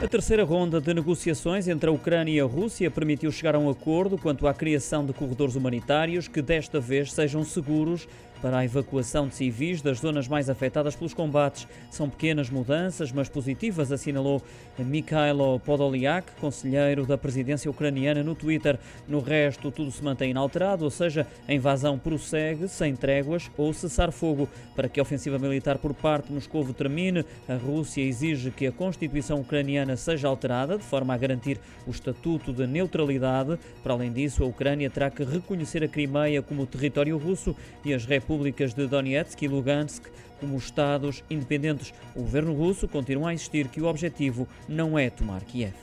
A terceira ronda de negociações entre a Ucrânia e a Rússia permitiu chegar a um acordo quanto à criação de corredores humanitários que desta vez sejam seguros para a evacuação de civis das zonas mais afetadas pelos combates. São pequenas mudanças, mas positivas, assinalou Mikhailo Podolyak, conselheiro da presidência ucraniana, no Twitter. No resto, tudo se mantém inalterado, ou seja, a invasão prossegue sem tréguas ou cessar fogo. Para que a ofensiva militar por parte de Moscou termine, a Rússia exige que a Constituição ucraniana seja alterada de forma a garantir o estatuto de neutralidade. Para além disso, a Ucrânia terá que reconhecer a Crimeia como território russo e as repúblicas de Donetsk e Lugansk como Estados independentes. O governo russo continua a insistir que o objetivo não é tomar Kiev.